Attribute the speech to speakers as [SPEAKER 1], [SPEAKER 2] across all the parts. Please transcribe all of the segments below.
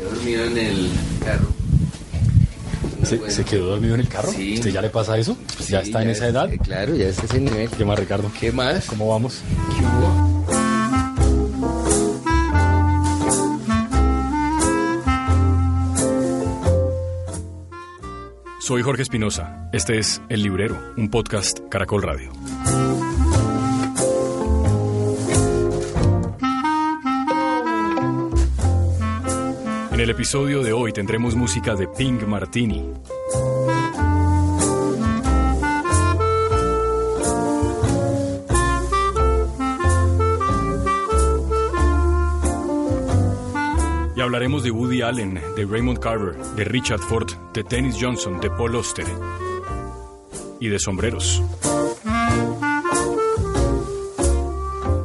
[SPEAKER 1] dormido en el carro.
[SPEAKER 2] ¿Se, se quedó dormido en el carro?
[SPEAKER 1] Sí.
[SPEAKER 2] ¿Usted ya le pasa eso? Pues ¿Ya está en esa edad?
[SPEAKER 1] eh, Claro, ya está ese nivel.
[SPEAKER 2] ¿Qué más, Ricardo?
[SPEAKER 1] ¿Qué más?
[SPEAKER 2] ¿Cómo vamos?
[SPEAKER 1] ¿Qué hubo?
[SPEAKER 2] Soy Jorge Espinosa. Este es El Librero, un podcast Caracol Radio. En el episodio de hoy tendremos música de Pink Martini. Y hablaremos de Woody Allen, de Raymond Carver, de Richard Ford, de Dennis Johnson, de Paul Auster y de sombreros.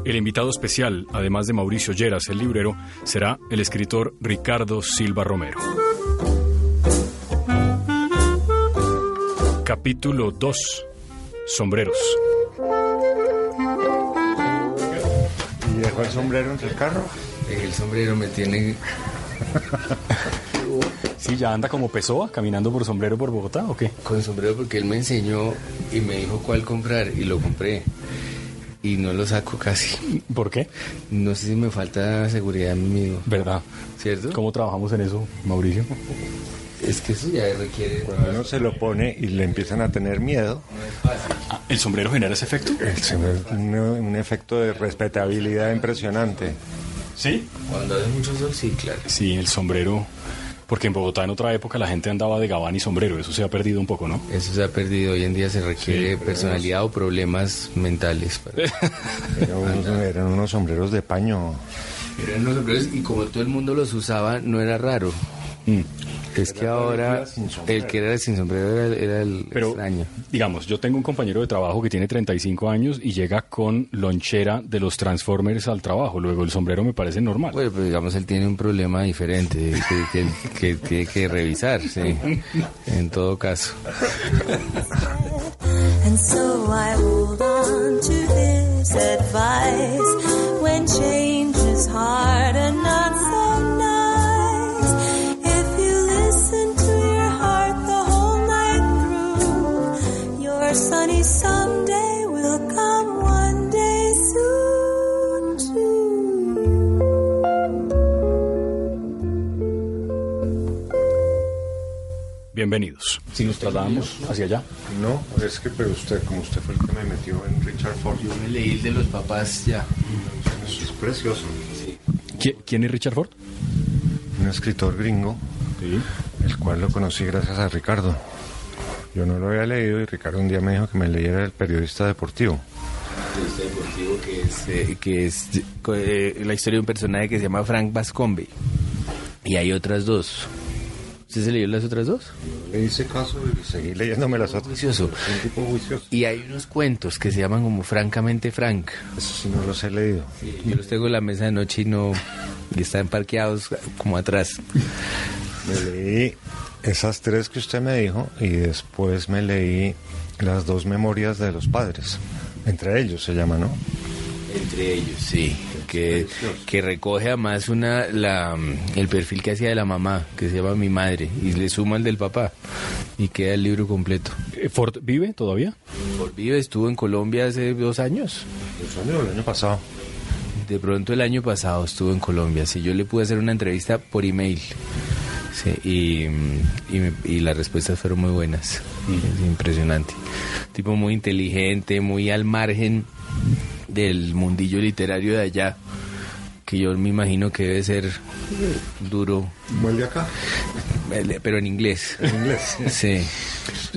[SPEAKER 2] El invitado especial, además de Mauricio Lleras, el librero, será el escritor Ricardo Silva Romero. Capítulo 2. Sombreros.
[SPEAKER 3] ¿Y dejó el sombrero entre el carro?
[SPEAKER 1] El sombrero me tiene...
[SPEAKER 2] Sí, ya anda como Pessoa, caminando por sombrero por Bogotá, ¿o qué?
[SPEAKER 1] con sombrero porque él me enseñó y me dijo cuál comprar y lo compré. Y no lo saco casi.
[SPEAKER 2] ¿Por qué?
[SPEAKER 1] No sé si me falta seguridad en mí mismo.
[SPEAKER 2] ¿Verdad?
[SPEAKER 1] ¿Cierto?
[SPEAKER 2] ¿Cómo trabajamos en eso, Mauricio?
[SPEAKER 1] Es que eso ya requiere...
[SPEAKER 3] Cuando uno se lo pone y le empiezan a tener miedo,
[SPEAKER 2] Ah, ¿El sombrero genera ese efecto?
[SPEAKER 3] el sombrero un, un efecto de respetabilidad impresionante.
[SPEAKER 2] Sí.
[SPEAKER 1] Cuando hace mucho sol, sí, claro.
[SPEAKER 2] Sí, el sombrero. Porque en Bogotá en otra época la gente andaba de gabán y sombrero. Eso se ha perdido un poco, ¿no?
[SPEAKER 1] Eso se ha perdido. Hoy en día se requiere personalidad o problemas mentales. para-
[SPEAKER 3] Eran unos, eran unos sombreros de paño.
[SPEAKER 1] Eran unos sombreros y como todo el mundo los usaba, no era raro.
[SPEAKER 2] Mm.
[SPEAKER 1] Es que ahora
[SPEAKER 3] sin sombrero.
[SPEAKER 1] el que era sin sombrero era, era el
[SPEAKER 2] Pero,
[SPEAKER 1] extraño.
[SPEAKER 2] digamos, yo tengo un compañero de trabajo que tiene 35 años y llega con lonchera de los Transformers al trabajo. Luego el sombrero me parece normal.
[SPEAKER 1] Bueno, pero digamos, él tiene un problema diferente que, que- que tiene que revisar, sí. En todo caso.
[SPEAKER 4] And so I hold on to this advice when change is hard and not so your sunny someday will come one day soon too.
[SPEAKER 2] Bienvenidos. Si nos trasladamos hacia allá.
[SPEAKER 3] No, es que, pero usted, como usted fue el que me metió en Richard Ford,
[SPEAKER 1] Yo me leí el de los papás ya.
[SPEAKER 3] eso es precioso.
[SPEAKER 2] ¿Qui- ¿Quién es Richard Ford?
[SPEAKER 3] Un escritor gringo,
[SPEAKER 2] Sí.
[SPEAKER 3] el cual lo conocí gracias a Ricardo. Yo no lo había leído y Ricardo un día me dijo que me leyera el periodista deportivo.
[SPEAKER 1] Este deportivo que es, eh, que es eh, la historia de un personaje que se llama Frank Bascombe. Y hay otras dos. ¿Usted se leyó las otras dos?
[SPEAKER 3] Le hice caso y seguí leyéndome las otras.
[SPEAKER 1] Juicioso.
[SPEAKER 3] Un tipo juicioso.
[SPEAKER 1] Y hay unos cuentos que se llaman como Francamente Frank.
[SPEAKER 3] Eso sí no los he leído.
[SPEAKER 1] Yo los tengo en la mesa de noche y no... Y están parqueados como atrás.
[SPEAKER 3] Me leí esas tres que usted me dijo y después me leí las dos memorias de los padres. Entre ellos se llama, ¿no?
[SPEAKER 1] Entre ellos, sí. Que, que recoge además una, la, el perfil que hacía de la mamá, que se llama Mi Madre, y le suma el del papá. Y queda el libro completo.
[SPEAKER 2] Eh, ¿Ford vive todavía?
[SPEAKER 1] Por Vive estuvo en Colombia hace dos años.
[SPEAKER 3] Los años del año pasado.
[SPEAKER 1] De pronto el año pasado estuvo en Colombia. Sí, yo le pude hacer una entrevista por email. Sí, y, y, y las respuestas fueron muy buenas. Es impresionante. Tipo muy inteligente, muy al margen del mundillo literario de allá. Que yo me imagino que debe ser duro,
[SPEAKER 3] De acá.
[SPEAKER 1] pero en inglés.
[SPEAKER 3] En inglés.
[SPEAKER 1] Sí.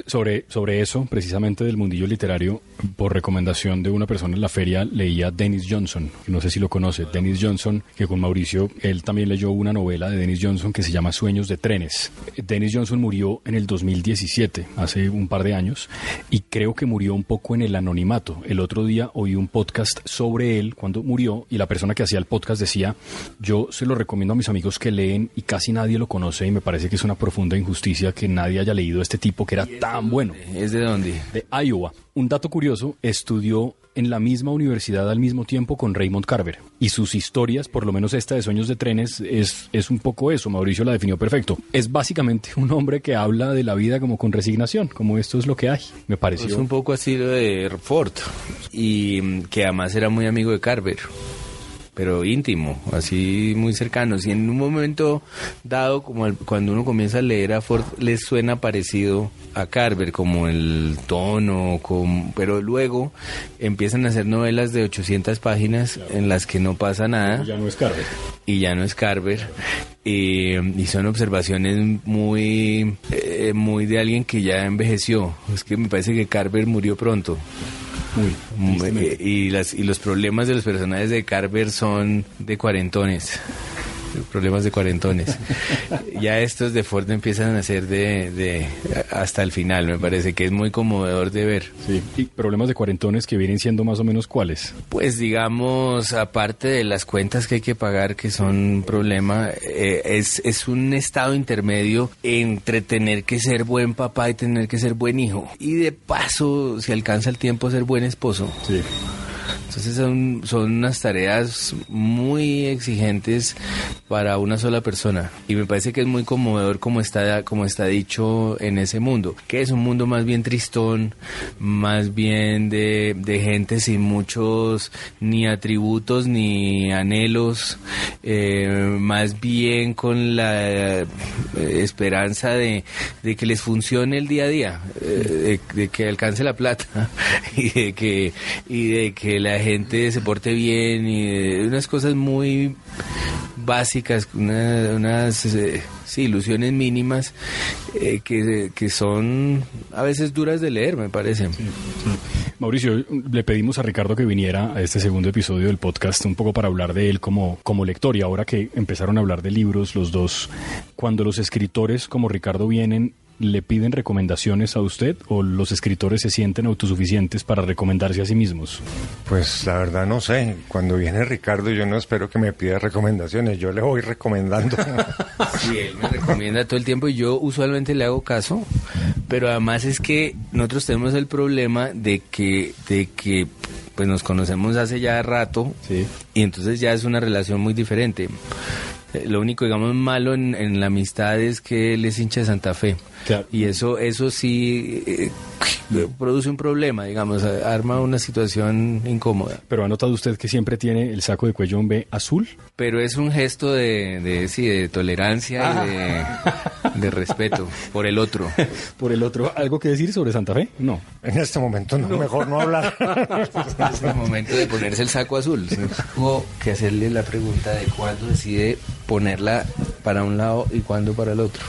[SPEAKER 2] Sobre, sobre eso, precisamente del mundillo literario, por recomendación de una persona en la feria, leía Dennis Johnson, no sé si lo conoce. Dennis Johnson, que con Mauricio, él también leyó una novela de Dennis Johnson que se llama Sueños de Trenes. Dennis Johnson murió en el 2017, hace un par de años, y creo que murió un poco en el anonimato. El otro día oí un podcast sobre él cuando murió, y la persona que hacía el podcast decía, yo se lo recomiendo a mis amigos que leen y casi nadie lo conoce, y me parece que es una profunda injusticia que nadie haya leído a este tipo que era tan bueno
[SPEAKER 1] ¿Es de dónde?
[SPEAKER 2] de Iowa. Un dato curioso, estudió en la misma universidad al mismo tiempo con Raymond Carver. Y sus historias, por lo menos esta de Sueños de Trenes, es, es un poco eso. Mauricio la definió perfecto. Es básicamente un hombre que habla de la vida como con resignación, como esto es lo que hay. Me pareció.
[SPEAKER 1] Es un poco así lo de Ford. Y que además era muy amigo de Carver pero íntimo, así muy cercano. Y en un momento dado, como el- cuando uno comienza a leer a Ford, le suena parecido a Carver, como el tono, como, pero luego empiezan a hacer novelas de 800 páginas en las que no pasa nada
[SPEAKER 2] Ya no es Carver.
[SPEAKER 1] y ya no es Carver. Y, y son observaciones muy, eh, muy de alguien que ya envejeció. Es que me parece que Carver murió pronto. Eh, Y, las, y los problemas de los personajes de Carver son de cuarentones. Problemas de cuarentones. ya estos de Ford empiezan a ser de, de hasta el final, me parece que es muy conmovedor de ver.
[SPEAKER 2] Sí. Y problemas de cuarentones que vienen siendo más o menos cuáles.
[SPEAKER 1] Pues digamos, aparte de las cuentas que hay que pagar, que son un problema, eh, es, es un estado intermedio entre tener que ser buen papá y tener que ser buen hijo. Y de paso, si alcanza el tiempo, ser buen esposo.
[SPEAKER 2] Sí.
[SPEAKER 1] Entonces son, son unas tareas muy exigentes para una sola persona. Y me parece que es muy conmovedor como está, como está dicho en ese mundo, que es un mundo más bien tristón, más bien de, de gente sin muchos ni atributos ni anhelos, eh, más bien con la eh, esperanza de, de que les funcione el día a día, eh, de, de que alcance la plata y de que, y de que la gente se porte bien y de unas cosas muy básicas, una- unas eh, ilusiones mínimas eh, que, que son a veces duras de leer, me parece.
[SPEAKER 2] Mauricio, le pedimos a Ricardo que viniera a este segundo episodio del podcast un poco para hablar de él como, como lector y ahora que empezaron a hablar de libros los dos, cuando los escritores como Ricardo vienen, ¿le piden recomendaciones a usted o los escritores se sienten autosuficientes para recomendarse a sí mismos?
[SPEAKER 3] Pues la verdad no sé. Cuando viene Ricardo yo no espero que me pida recomendaciones. Yo le voy recomendando.
[SPEAKER 1] Sí, él me recomienda todo el tiempo y yo usualmente le hago caso, pero además es que nosotros tenemos el problema de que, de que pues nos conocemos hace ya rato
[SPEAKER 2] Sí.
[SPEAKER 1] y entonces ya es una relación muy diferente. Eh, Lo único, digamos, malo en, en la amistad es que él es hincha de Santa Fe.
[SPEAKER 2] Claro.
[SPEAKER 1] Y eso, eso sí eh, produce un problema, digamos, arma una situación incómoda.
[SPEAKER 2] Pero ha notado usted que siempre tiene el saco de cuello B azul.
[SPEAKER 1] Pero es un gesto de, de, sí, de tolerancia y de, de respeto por el otro.
[SPEAKER 2] Por el otro, ¿algo que decir sobre Santa Fe? No.
[SPEAKER 3] en este momento no, mejor no hablar.
[SPEAKER 1] Es el momento de ponerse el saco azul. Hubo que hacerle la pregunta de cuándo decide ponerla para un lado y cuándo para el otro.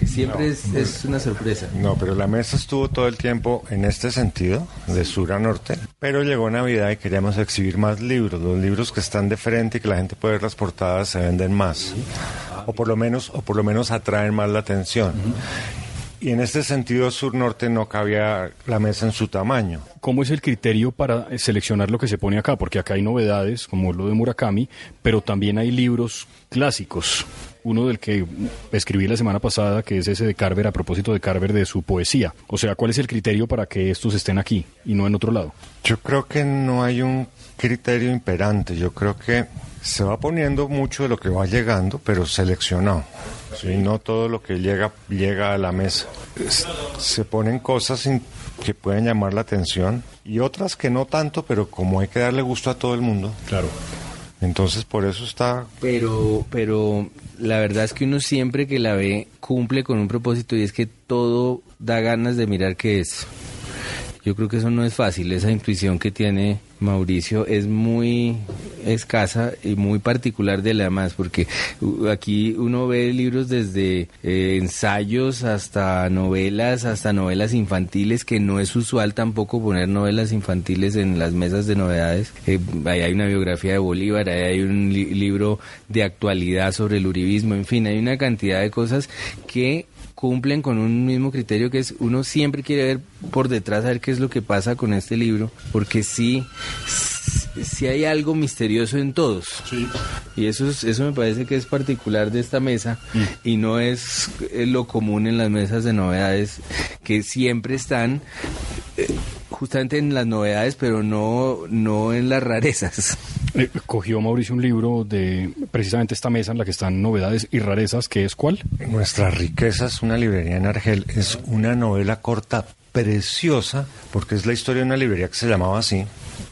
[SPEAKER 1] Que siempre es, es una sorpresa.
[SPEAKER 3] No, pero la mesa estuvo todo el tiempo en este sentido, de sur a norte. Pero llegó Navidad y queríamos exhibir más libros. Los libros que están de frente y que la gente puede ver las portadas se venden más. O por lo menos, o por lo menos atraen más la atención. Y en este sentido sur-norte no cabía la mesa en su tamaño.
[SPEAKER 2] ¿Cómo es el criterio para seleccionar lo que se pone acá? Porque acá hay novedades, como lo de Murakami, pero también hay libros clásicos. Uno del que escribí la semana pasada, que es ese de Carver, a propósito de Carver, de su poesía. O sea, ¿cuál es el criterio para que estos estén aquí y no en otro lado?
[SPEAKER 3] Yo creo que no hay un criterio imperante. Yo creo que se va poniendo mucho de lo que va llegando, pero seleccionado. Sí, no todo lo que llega llega a la mesa. Es- Se ponen cosas que pueden llamar la atención y otras que no tanto, pero como hay que darle gusto a todo el mundo,
[SPEAKER 2] Claro.
[SPEAKER 3] Entonces por eso está
[SPEAKER 1] Pero, pero la verdad es que uno siempre que la ve cumple con un propósito y es que todo da ganas de mirar qué es. Yo creo que eso no es fácil, esa intuición que tiene Mauricio es muy escasa y muy particular de la demás, porque uh, aquí uno ve libros desde eh, ensayos hasta novelas, hasta novelas infantiles, que no es usual tampoco poner novelas infantiles en las mesas de novedades. Eh, ahí hay una biografía de Bolívar, ahí hay un li- libro de actualidad sobre el uribismo, en fin, hay una cantidad de cosas que cumplen con un mismo criterio que es uno siempre quiere ver por detrás a ver qué es lo que pasa con este libro porque sí sí hay algo misterioso en todos y eso es- eso me parece que es particular de esta mesa y no es eh, lo común en las mesas de novedades que siempre están eh, justamente en las novedades, pero no, no en las rarezas.
[SPEAKER 2] Eh, cogió Mauricio un libro de precisamente esta mesa en la que están novedades y rarezas, que es cuál?
[SPEAKER 3] Nuestra riqueza es una librería en Argel, es una novela corta preciosa, porque es la historia de una librería que se llamaba así,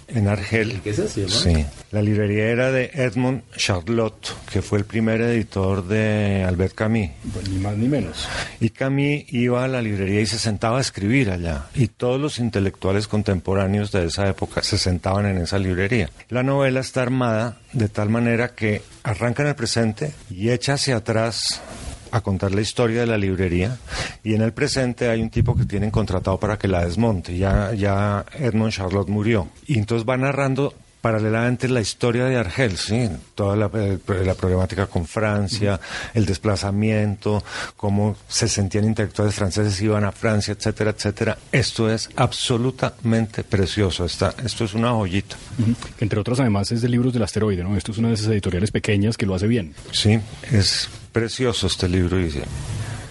[SPEAKER 3] en Argel.
[SPEAKER 1] ¿Qué se llama?
[SPEAKER 3] Sí. La librería era de Edmond Charlotte, que fue el primer editor de Albert Camus.
[SPEAKER 2] Pues ni más ni menos.
[SPEAKER 3] Y Camus iba a la librería y se sentaba a escribir allá. Y todos los intelectuales contemporáneos de esa época se sentaban en esa librería. La novela está armada de tal manera que arranca en el presente y echa hacia atrás a contar la historia de la librería y en el presente hay un tipo que tienen contratado para que la desmonte. Ya, ya Edmond Charlotte murió. Y entonces va narrando paralelamente la historia de Argel, ¿sí? toda la, eh, la problemática con Francia, el desplazamiento, cómo se sentían intelectuales franceses, iban a Francia, etcétera, etcétera. Esto es absolutamente precioso, Está, esto es una joyita.
[SPEAKER 2] Entre otras, además, es de libros del asteroide, ¿no? Esto es una de esas editoriales pequeñas que lo hace bien.
[SPEAKER 3] Sí, es precioso este libro y,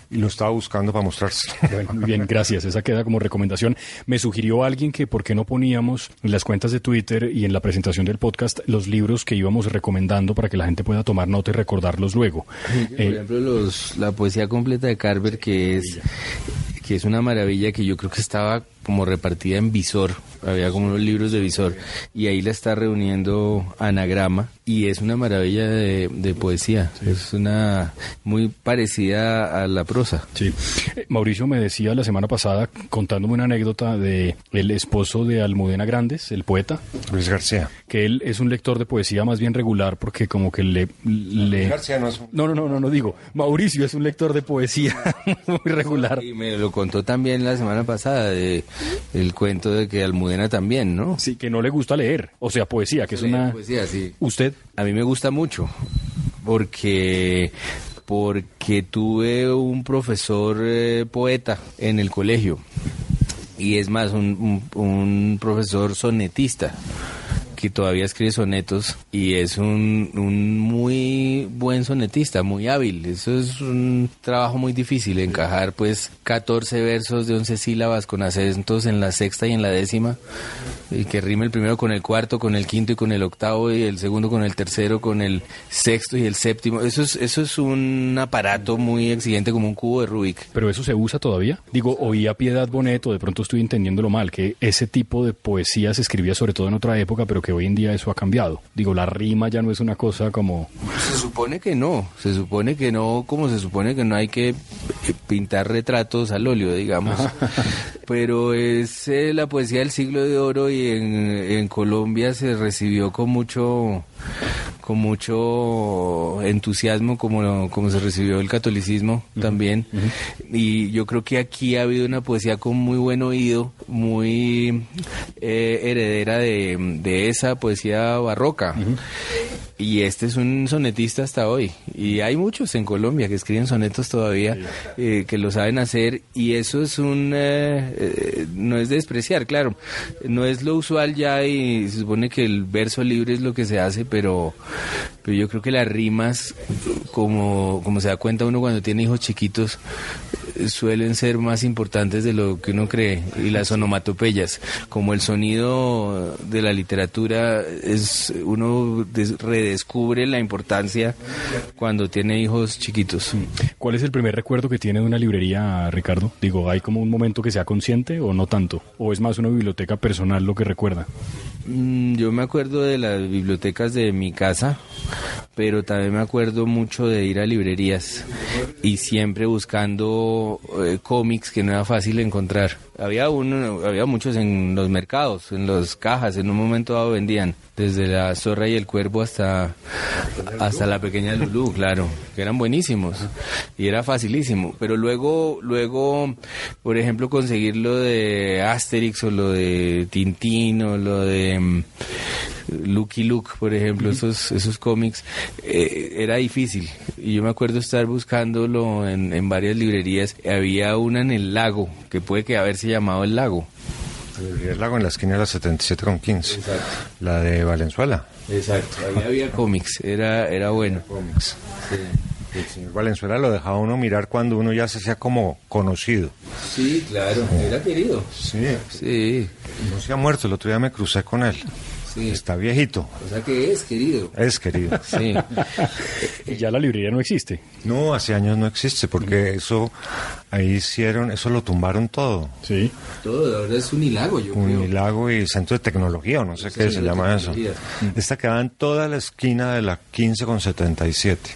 [SPEAKER 3] y lo estaba buscando para.
[SPEAKER 2] Bueno, muy bien, gracias. Esa queda como recomendación. Me sugirió alguien que por qué no poníamos en las cuentas de Twitter y en la presentación del podcast los libros que íbamos recomendando para que la gente pueda tomar nota y recordarlos luego.
[SPEAKER 1] Por
[SPEAKER 2] Eh,
[SPEAKER 1] ejemplo, los, la poesía completa de Carver, que es, que es una maravilla que yo creo que estaba como repartida en visor, había como unos libros de visor, y ahí la está reuniendo Anagrama, y es una maravilla de, de poesía, es una muy parecida a la prosa.
[SPEAKER 2] Sí. Mauricio me decía la semana pasada, contándome una anécdota de el esposo de Almudena Grandes, el poeta,
[SPEAKER 3] Luis García.
[SPEAKER 2] que él es un lector de poesía más bien regular porque como que le... le...
[SPEAKER 3] García no es un-
[SPEAKER 2] No, no, no, no, no digo. Mauricio es un lector de poesía muy regular.
[SPEAKER 1] Y me lo contó también la semana pasada, de, el cuento de que Almudena también, ¿no?
[SPEAKER 2] Sí, que no le gusta leer. O sea, poesía, que es una...
[SPEAKER 1] Poesía, sí.
[SPEAKER 2] ¿Usted?
[SPEAKER 1] A mí me gusta mucho porque porque tuve un profesor eh, poeta en el colegio y es más un, un- un profesor sonetista que todavía escribe sonetos y es un, un muy buen sonetista, muy hábil. Eso es un trabajo muy difícil, encajar pues 14 versos de 11 sílabas con acentos en la sexta y en la décima y que rime el primero con el cuarto, con el quinto y con el octavo y el segundo con el tercero, con el sexto y el séptimo. Eso es, eso es un aparato muy exigente como un cubo de Rubik.
[SPEAKER 2] ¿Pero eso se usa todavía? Digo, oía Piedad Bonet, o de pronto estoy entendiéndolo mal, que ese tipo de poesía se escribía sobre todo en otra época, pero que hoy en día eso ha cambiado. Digo, la rima ya no es una cosa como...
[SPEAKER 1] Se supone que no, se supone que no, como se supone que no hay que pintar retratos al óleo, digamos. Pero es eh, la poesía del siglo de oro y en, en Colombia se recibió con mucho con mucho entusiasmo como, como se recibió el catolicismo también. Y yo creo que aquí ha habido una poesía con muy buen oído, muy eh, heredera de, de esa poesía barroca. Y este es un sonetista hasta hoy. Y hay muchos en Colombia que escriben sonetos todavía, eh, que lo saben hacer. Y eso es un... eh, eh, no es de despreciar, claro. No es lo usual ya y se supone que el verso libre es lo que se hace, pero, pero yo creo que las rimas, como, como se da cuenta uno cuando tiene hijos chiquitos, suelen ser más importantes de lo que uno cree. Y las onomatopeyas, como el sonido de la literatura, es uno des- redescubre la importancia cuando tiene hijos chiquitos.
[SPEAKER 2] ¿Cuál es el primer recuerdo que tiene de una librería, Ricardo? Digo, ¿hay como un momento que sea consciente o no tanto? ¿O es más una biblioteca personal lo que recuerda?
[SPEAKER 1] Mm, Yo me acuerdo de las bibliotecas de mi casa, pero también me acuerdo mucho de ir a librerías y siempre buscando eh, cómics que no era fácil encontrar. Había uno, había muchos en los mercados, en las cajas, en un momento dado vendían desde la zorra y el cuervo hasta hasta la pequeña Lulú, claro, que eran buenísimos y era facilísimo, pero luego luego por ejemplo conseguir lo de Asterix o lo de Tintín o lo de mm, Lucky Luke, por ejemplo, esos esos cómics eh, era difícil y yo me acuerdo estar buscándolo en, en varias librerías, había una en el lago que puede que haberse llamado el lago.
[SPEAKER 3] El lago en la esquina de la 77 con 15. La de Valenzuela.
[SPEAKER 1] Exacto, ahí había cómics, era era bueno.
[SPEAKER 3] Cómics. El señor Valenzuela lo dejaba uno mirar cuando uno ya se hacía como conocido.
[SPEAKER 1] Sí, claro, era querido.
[SPEAKER 3] Sí.
[SPEAKER 1] Sí,
[SPEAKER 3] No se ha muerto, el otro día me crucé con él.
[SPEAKER 1] Sí.
[SPEAKER 3] Está viejito.
[SPEAKER 1] O sea que es querido.
[SPEAKER 3] Es querido.
[SPEAKER 1] Sí.
[SPEAKER 2] Y ya la librería no existe.
[SPEAKER 3] No, hace años no existe porque eso ahí hicieron, eso lo tumbaron todo.
[SPEAKER 2] Sí.
[SPEAKER 1] Todo, ahora es un hilago, yo creo.
[SPEAKER 3] Unilago y Centro de Tecnología, o no sé qué se llama eso. Esta quedaba en toda la esquina de la 15 con 77,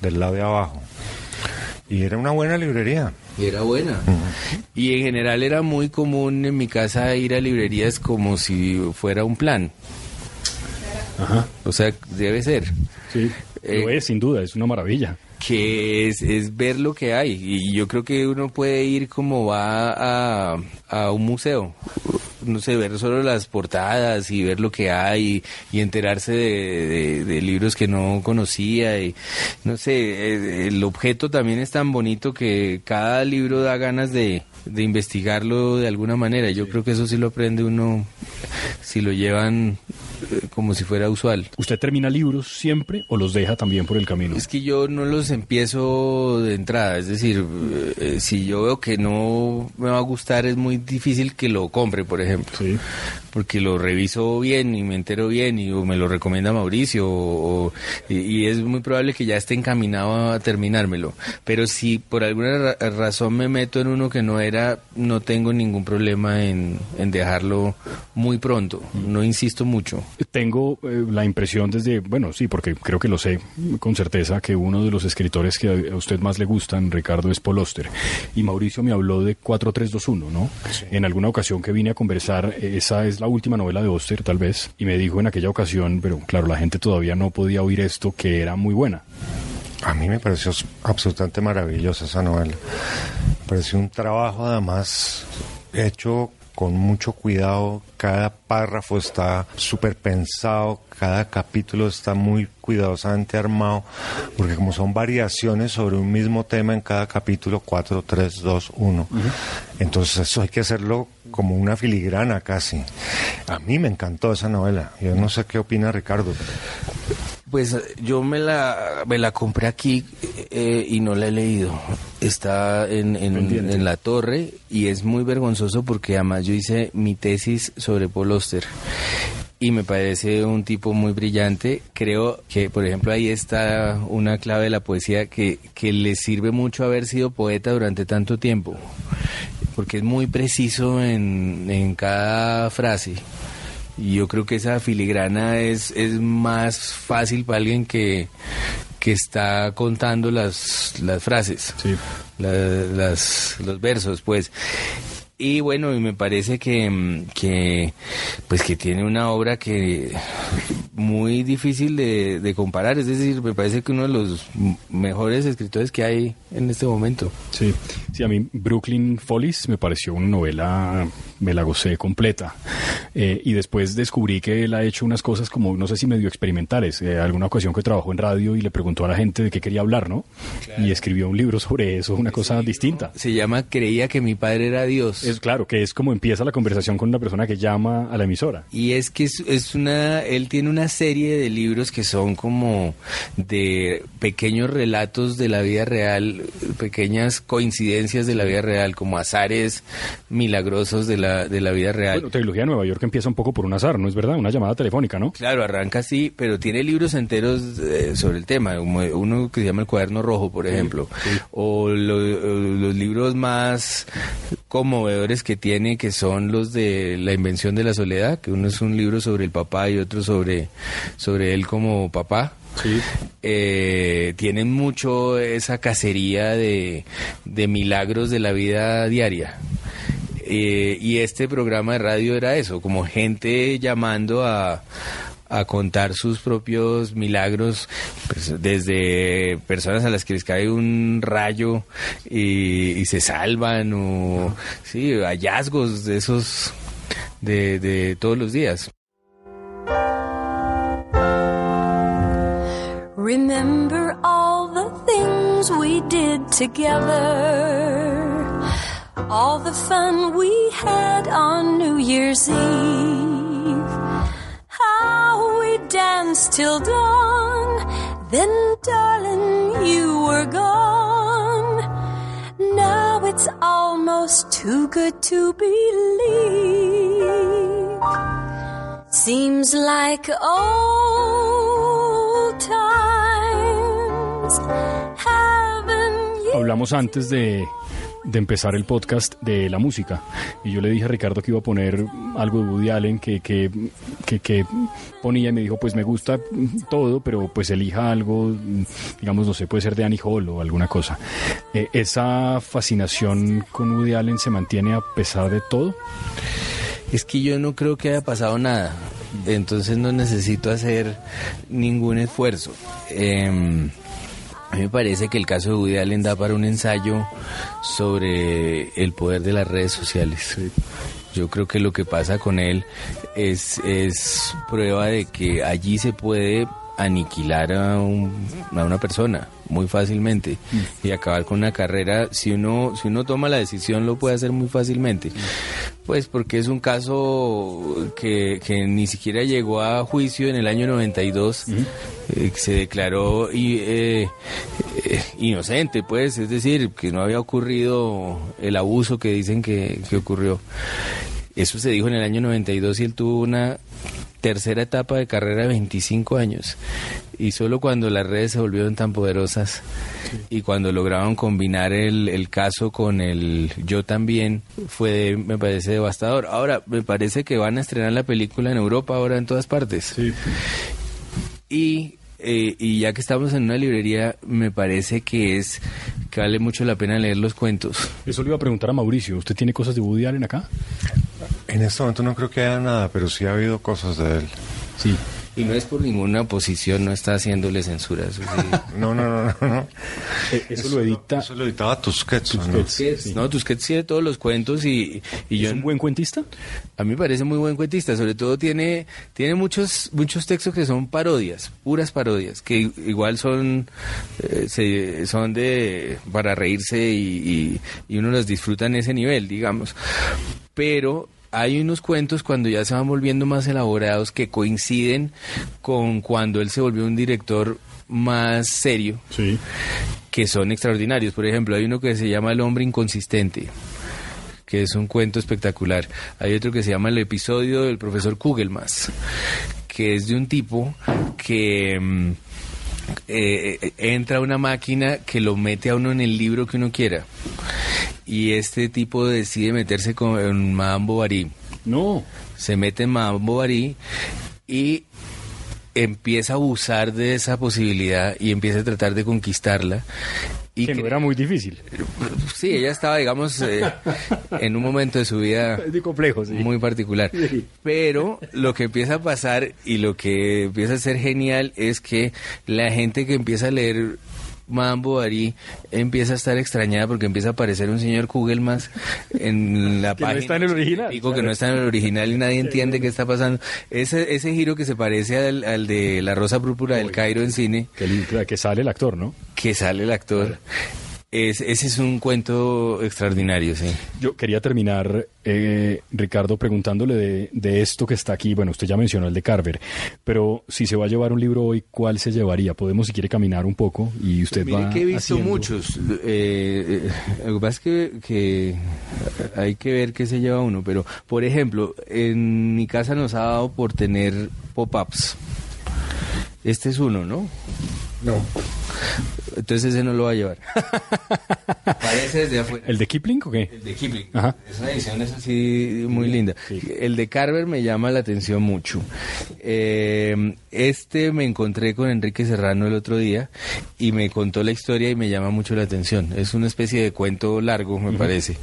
[SPEAKER 3] del lado de abajo. Y era una buena librería.
[SPEAKER 1] Y era buena. Y en general era muy común en mi casa ir a librerías como si fuera un plan.
[SPEAKER 2] Ajá.
[SPEAKER 1] O sea, debe ser.
[SPEAKER 2] Sí. Lo
[SPEAKER 1] Eh,
[SPEAKER 2] es, sin duda, es una maravilla.
[SPEAKER 1] que es, es ver lo que hay. Y yo creo que uno puede ir como va a, a un museo. No sé, ver solo las portadas y ver lo que hay y, enterarse de, de- libros que no conocía. Y no sé, eh, el objeto también es tan bonito que cada libro da ganas de, de investigarlo de alguna manera. Yo creo que eso sí lo aprende uno si lo llevan eh, como si fuera usual.
[SPEAKER 2] ¿Usted termina libros siempre o los deja también por el camino?
[SPEAKER 1] Es que yo no los empiezo de entrada, es decir, eh, si yo veo que no me va a gustar es muy difícil que lo compre, por ejemplo,
[SPEAKER 2] Sí.
[SPEAKER 1] porque lo reviso bien y me entero bien y o me lo recomienda Mauricio o- y, y es muy probable que ya esté encaminado a terminármelo. Pero si por alguna ra- razón me meto en uno que no era, no tengo ningún problema en, en dejarlo muy pronto, no insisto mucho.
[SPEAKER 2] Tengo eh, la impresión desde, bueno, sí, porque creo que lo sé con certeza, que uno de los escritores que a usted más le gustan, Ricardo, es Paul Auster. Y Mauricio me habló de 4321, ¿no? En alguna ocasión que vine a conversar, eh, esa es la última novela de Auster, tal vez, y me dijo en aquella ocasión, pero claro, la gente todavía no podía oír esto, que era muy buena.
[SPEAKER 3] A mí me pareció absolutamente maravillosa esa novela. Pareció un trabajo además hecho con mucho cuidado. Cada párrafo está súper pensado, cada capítulo está muy cuidadosamente armado, porque como son variaciones sobre un mismo tema en cada capítulo, 4, 3, 2, 1. Entonces eso hay que hacerlo como una filigrana casi. A mí me encantó esa novela. Yo no sé qué opina Ricardo.
[SPEAKER 1] Pues yo me la, me la compré aquí eh, y no la he leído. Está en, en, la torre y es muy vergonzoso porque además yo hice mi tesis sobre Paul Auster y me parece un tipo muy brillante. Creo que, por ejemplo, ahí está una clave de la poesía que, que le sirve mucho haber sido poeta durante tanto tiempo, porque es muy preciso en, en cada frase. Y yo creo que esa filigrana es, es más fácil para alguien que, que está contando las, las frases,
[SPEAKER 2] Sí.
[SPEAKER 1] la- las, los versos, pues. Y bueno, y me parece que, mm, que, pues que tiene una obra que muy difícil de, de comparar, es decir, me parece que uno de los mejores escritores que hay en este momento.
[SPEAKER 2] Sí, sí, a mí Brooklyn Follies me pareció una novela, me la gocé completa. Eh, y después descubrí que él ha hecho unas cosas como, no sé si medio experimentales. Eh, alguna ocasión que trabajó en radio y le preguntó a la gente de qué quería hablar, ¿no? Y escribió un libro sobre eso, una cosa distinta.
[SPEAKER 1] Se llama Creía que mi padre era Dios.
[SPEAKER 2] Es claro, que es como empieza la conversación con una persona que llama a la emisora.
[SPEAKER 1] Y es que es, es una, él tiene una serie de libros que son como de pequeños relatos de la vida real, pequeñas coincidencias de la vida real, como azares milagrosos de la, de la vida real.
[SPEAKER 2] Bueno, Trilogía de Nueva York empieza un poco por un azar, ¿no es verdad? Una llamada telefónica, ¿no?
[SPEAKER 1] Claro, arranca así, pero tiene libros enteros eh, sobre el tema, como uno que se llama El Cuaderno Rojo, por ejemplo, o lo- o los libros más que tiene, que son los de La Invención de la Soledad, que uno es un libro sobre el papá y otro sobre, sobre él como papá.
[SPEAKER 2] Sí.
[SPEAKER 1] Eh, tienen mucho esa cacería de, de milagros de la vida diaria. Eh, y este programa de radio era eso, como gente llamando a, a contar sus propios milagros, pues, desde personas a las que les cae un rayo y, y se salvan, o sí, hallazgos de esos de, de todos los días.
[SPEAKER 4] Remember all the things we did together. All the fun we had on New Year's Eve. Danced till dawn. Then, darling, you were gone. Now it's almost too good to believe. Seems like old times. Haven't?
[SPEAKER 2] Hablamos antes de, de empezar el podcast de la música. Y yo le dije a Ricardo que iba a poner algo de Woody Allen que, que, que, ponía y me dijo pues me gusta todo pero pues elija algo digamos no sé puede ser de Annie Hall o alguna cosa. Eh, esa fascinación con Woody Allen se mantiene a pesar de todo
[SPEAKER 1] Es que yo no creo que haya pasado nada, entonces no necesito hacer ningún esfuerzo. Em, a mí me parece que el caso de Woody Allen da para un ensayo sobre el poder de las redes sociales. Yo creo que lo que pasa con él es, es prueba de que allí se puede aniquilar a, un- a una persona muy fácilmente y acabar con una carrera. Si uno si uno toma la decisión lo puede hacer muy fácilmente pues porque es un caso que, que ni siquiera llegó a juicio en el año 92 eh, se declaró y, eh, eh, inocente pues es decir que no había ocurrido el abuso que dicen que, que ocurrió. Eso se dijo en el año 92 y él tuvo una tercera etapa de carrera de 25 años. Y solo cuando las redes se volvieron tan poderosas y cuando lograron combinar el, el caso con el yo también, fue, me parece, devastador. Ahora, me parece que van a estrenar la película en Europa, ahora en todas partes. Y, eh, y ya que estamos en una librería, me parece que es que vale mucho la pena leer los cuentos.
[SPEAKER 2] eso le iba a preguntar a Mauricio ¿usted tiene cosas de Woody Allen acá?
[SPEAKER 3] En este momento no creo que haya nada, pero sí ha habido cosas de él.
[SPEAKER 2] sí
[SPEAKER 1] Y no es por ninguna oposición, no está haciéndole censura. eso sí.
[SPEAKER 3] No, no, no, no. no.
[SPEAKER 2] Eh, eso lo edita
[SPEAKER 3] Eso lo editaba Tusquets. ¿o no?
[SPEAKER 1] Tusquets, No, Tusquets tiene todos los cuentos y, y yo
[SPEAKER 2] ¿Es un buen cuentista?
[SPEAKER 1] a mí me parece muy buen cuentista, sobre todo tiene tiene muchos muchos textos que son parodias, puras parodias, que igual son eh, se- son de para reírse y, y- y uno los disfruta en ese nivel, digamos. Pero hay unos cuentos cuando ya se van volviendo más elaborados que coinciden con cuando él se volvió un director más serio
[SPEAKER 2] Sí.
[SPEAKER 1] que son extraordinarios. Por ejemplo, hay uno que se llama El hombre inconsistente, que es un cuento espectacular. Hay otro que se llama El episodio del profesor Kugelmas, que es de un tipo que mm, eh, entra una máquina que lo mete a uno en el libro que uno quiera. Y este tipo decide meterse con Madame Bovary
[SPEAKER 2] No.
[SPEAKER 1] se mete en Madame Bovary y empieza a abusar de esa posibilidad y empieza a tratar de conquistarla. Y
[SPEAKER 2] que no era muy difícil.
[SPEAKER 1] Sí, ella estaba, digamos, eh, en un momento de su vida
[SPEAKER 2] de complejo, sí.
[SPEAKER 1] muy particular.
[SPEAKER 2] Sí.
[SPEAKER 1] Pero lo que empieza a pasar y lo que empieza a ser genial es que la gente que empieza a leer Madame Bovary empieza a estar extrañada porque empieza a aparecer un señor Kugelmas en la
[SPEAKER 2] Que no
[SPEAKER 1] página.
[SPEAKER 2] está en el original,
[SPEAKER 1] Pico, que no está en el original y nadie entiende qué está pasando. Ese, ese giro que se parece al, al de La Rosa Púrpura del Cairo en cine,
[SPEAKER 2] Que, que sale el actor, ¿no?
[SPEAKER 1] que sale el actor, es, ese es un cuento extraordinario, sí.
[SPEAKER 2] Yo quería terminar, eh, Ricardo, preguntándole de, de esto que está aquí. Bueno, usted ya mencionó el de Carver, pero si se va a llevar un libro hoy, ¿cuál se llevaría? Podemos, si quiere, caminar un poco y usted
[SPEAKER 1] Mire
[SPEAKER 2] va.
[SPEAKER 1] que he visto
[SPEAKER 2] haciendo-
[SPEAKER 1] muchos. Eh, eh, lo que pasa es que, que hay que ver qué se lleva uno. Pero, por ejemplo, en mi casa nos ha dado por tener pop-ups. Este es uno, ¿no?
[SPEAKER 3] No.
[SPEAKER 1] Entonces ese no lo va a llevar. Parece desde afuera.
[SPEAKER 2] ¿El de Kipling o qué?
[SPEAKER 1] El de Kipling.
[SPEAKER 2] Ajá.
[SPEAKER 1] Es una edición es así muy linda. El de Carver me llama la atención mucho. Eh, este me encontré con Enrique Serrano el otro día y me contó la historia y me llama mucho la atención. Es una especie de cuento largo, me parece,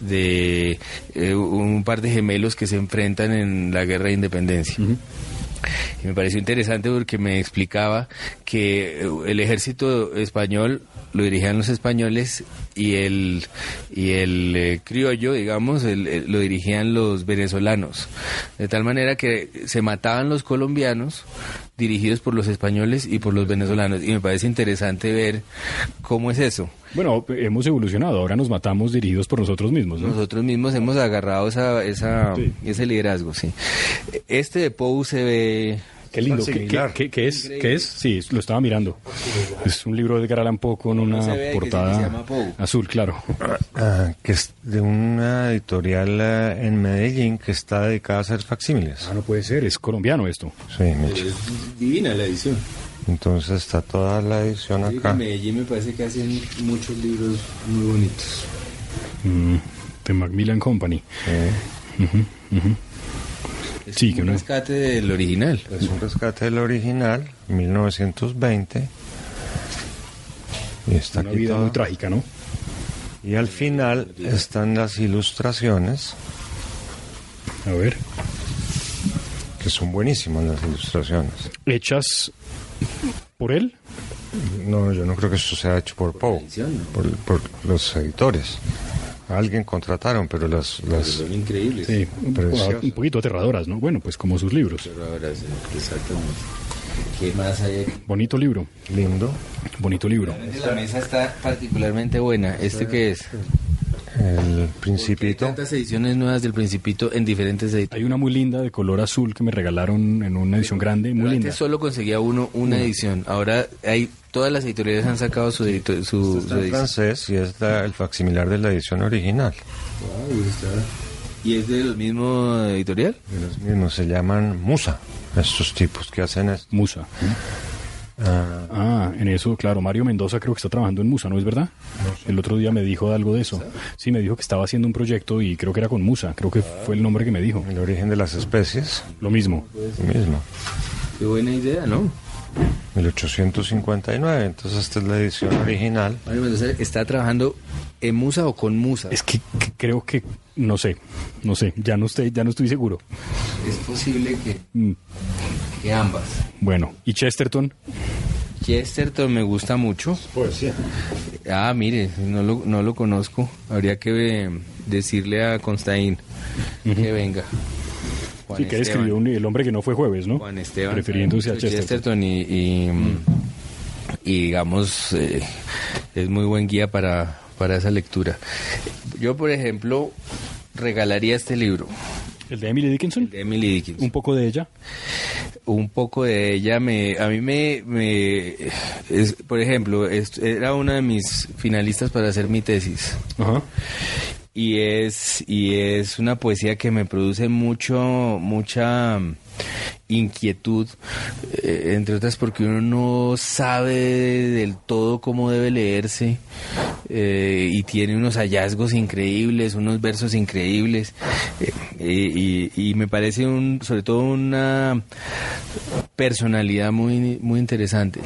[SPEAKER 1] de eh, un par de gemelos que se enfrentan en la guerra de independencia. Y me pareció interesante porque me explicaba que el ejército español lo dirigían los españoles y el, y el eh, criollo, digamos, el- el- lo dirigían los venezolanos. De tal manera que se mataban los colombianos dirigidos por los españoles y por los venezolanos. Y me parece interesante ver cómo es eso.
[SPEAKER 2] Bueno, hemos evolucionado. Ahora nos matamos dirigidos por nosotros mismos, ¿no?
[SPEAKER 1] Nosotros mismos hemos agarrado esa, esa,
[SPEAKER 2] Sí.
[SPEAKER 1] ese liderazgo, sí. Este de Pou se ve,
[SPEAKER 2] Qué lindo. ¿Qué,
[SPEAKER 3] Similar.
[SPEAKER 2] qué- qué es? ¿Qué es? Sí, lo estaba mirando. Es un libro de Edgar Allan Poe con una
[SPEAKER 1] sí,
[SPEAKER 2] portada azul, claro.
[SPEAKER 3] Ah, que es de una editorial eh, en Medellín que está dedicada a hacer facsímiles.
[SPEAKER 2] Ah, no puede ser, es colombiano esto.
[SPEAKER 3] Sí, Micha.
[SPEAKER 1] divina la edición.
[SPEAKER 3] Entonces está toda la edición acá.
[SPEAKER 1] En Medellín me parece que hacen muchos libros muy bonitos.
[SPEAKER 2] Mm, de Macmillan Company.
[SPEAKER 3] Sí.
[SPEAKER 1] Es
[SPEAKER 2] Sí, que
[SPEAKER 1] un
[SPEAKER 2] no-
[SPEAKER 1] rescate del original.
[SPEAKER 3] Es un rescate del original, 1920. Y está
[SPEAKER 2] Una
[SPEAKER 3] aquí
[SPEAKER 2] vida
[SPEAKER 3] todo.
[SPEAKER 2] muy trágica, ¿no?
[SPEAKER 3] Y al final están las ilustraciones,
[SPEAKER 2] A ver.
[SPEAKER 3] que son buenísimas las ilustraciones.
[SPEAKER 2] Hechas por él.
[SPEAKER 3] No, yo no creo que esto sea hecho por Poe, por, por los editores. A alguien contrataron, pero las, las
[SPEAKER 1] Son increíbles.
[SPEAKER 2] Sí, un,
[SPEAKER 3] Precioso.
[SPEAKER 2] un poquito aterradoras, ¿no? Bueno, pues como sus libros.
[SPEAKER 1] Pero ahora sí, exactamente. ¿Qué más hay aquí?
[SPEAKER 2] Bonito libro,
[SPEAKER 3] lindo.
[SPEAKER 2] bonito libro.
[SPEAKER 1] La mesa está particularmente buena. ¿Este qué es?
[SPEAKER 3] El
[SPEAKER 1] Hay
[SPEAKER 3] Principito.
[SPEAKER 1] tantas ediciones nuevas del Principito en diferentes editoriales.
[SPEAKER 2] Hay una muy linda de color azul que me regalaron en una edición grande, muy linda.
[SPEAKER 1] Antes solo conseguía uno una edición. Ahora hay todas las editoriales han sacado su, edito- su,
[SPEAKER 3] Está
[SPEAKER 1] edición.
[SPEAKER 3] francés y es la- el facsimilar de la edición original.
[SPEAKER 1] ¿Y es de los mismos editorial?
[SPEAKER 3] De los mismos se llaman Musa, estos tipos que hacen esto.
[SPEAKER 2] Musa.
[SPEAKER 3] Ah,
[SPEAKER 2] Ah, en eso, claro, Mario Mendoza creo que está trabajando en Musa, ¿no es verdad? El otro día me dijo algo de eso. Sí, me dijo que estaba haciendo un proyecto y creo que era con Musa, creo que fue el nombre que me dijo.
[SPEAKER 3] el origen de las especies,
[SPEAKER 2] Lo mismo.
[SPEAKER 3] lo mismo.
[SPEAKER 1] Qué buena idea, ¿no?
[SPEAKER 3] 1859, entonces esta es la edición original.
[SPEAKER 1] Está trabajando en Musa o con Musa.
[SPEAKER 2] Es que, que creo que, no sé, no sé, ya no estoy, ya no estoy seguro.
[SPEAKER 1] Es posible que,
[SPEAKER 2] Mm,
[SPEAKER 1] que ambas.
[SPEAKER 2] Bueno, ¿y Chesterton?
[SPEAKER 1] Chesterton me gusta mucho.
[SPEAKER 3] Poesía.
[SPEAKER 1] Ah, mire, no lo, no lo conozco. Habría que eh, decirle a Constaín que venga. Juan
[SPEAKER 2] Sí, que
[SPEAKER 1] Esteban.
[SPEAKER 2] escribió un- El hombre que no fue jueves, ¿no?
[SPEAKER 1] Juan Esteban.
[SPEAKER 2] Refiriéndose a
[SPEAKER 1] Chesterton.
[SPEAKER 2] Chesterton.
[SPEAKER 1] y, y, y, digamos, eh, es muy buen guía para, para esa lectura. Yo, por ejemplo, regalaría este libro,
[SPEAKER 2] ¿El de Emily Dickinson?
[SPEAKER 1] el de Emily Dickinson.
[SPEAKER 2] Un poco de ella.
[SPEAKER 1] un poco de ella me a mí me, me es, por ejemplo es- era una de mis finalistas para hacer mi tesis
[SPEAKER 2] Ajá.
[SPEAKER 1] Y es y es una poesía que me produce mucho mucha mm, inquietud eh, entre otras porque uno no sabe del todo cómo debe leerse eh, y tiene unos hallazgos increíbles unos versos increíbles eh, y, me parece un sobre todo una personalidad muy muy interesante.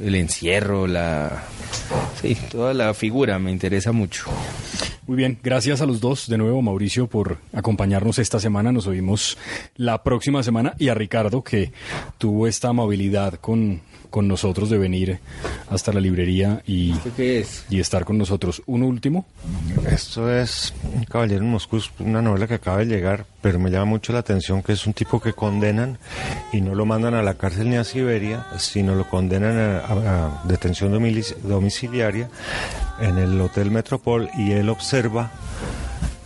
[SPEAKER 1] El encierro la sí toda la figura me interesa mucho
[SPEAKER 2] Muy bien, gracias a los dos de nuevo, Mauricio, por acompañarnos esta semana. Nos oímos la próxima semana y a Ricardo, que tuvo esta amabilidad con, con nosotros de venir hasta la librería y,
[SPEAKER 1] ¿Esto qué es?
[SPEAKER 2] y estar con nosotros. Un último.
[SPEAKER 3] Esto es Un caballero en Moscú, es una novela que acaba de llegar, pero me llama mucho la atención que es un tipo que condenan y no lo mandan a la cárcel ni a Siberia, sino lo condenan a, a- a detención domiciliaria en el Hotel Metropol y él observa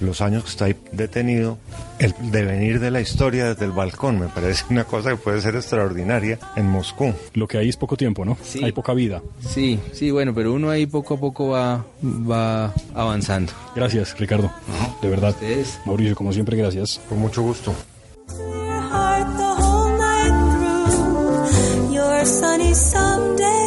[SPEAKER 3] los años que está ahí detenido, el devenir de la historia desde el balcón. Me parece una cosa que puede ser extraordinaria en Moscú.
[SPEAKER 2] Lo que hay es poco tiempo, ¿no?
[SPEAKER 1] Sí.
[SPEAKER 2] Hay poca vida.
[SPEAKER 1] Sí, sí, bueno, pero uno ahí poco a poco va, va avanzando.
[SPEAKER 2] Gracias, Ricardo. De verdad.
[SPEAKER 1] Ustedes.
[SPEAKER 2] Mauricio, como siempre, gracias.
[SPEAKER 3] Con mucho gusto.
[SPEAKER 4] sunny someday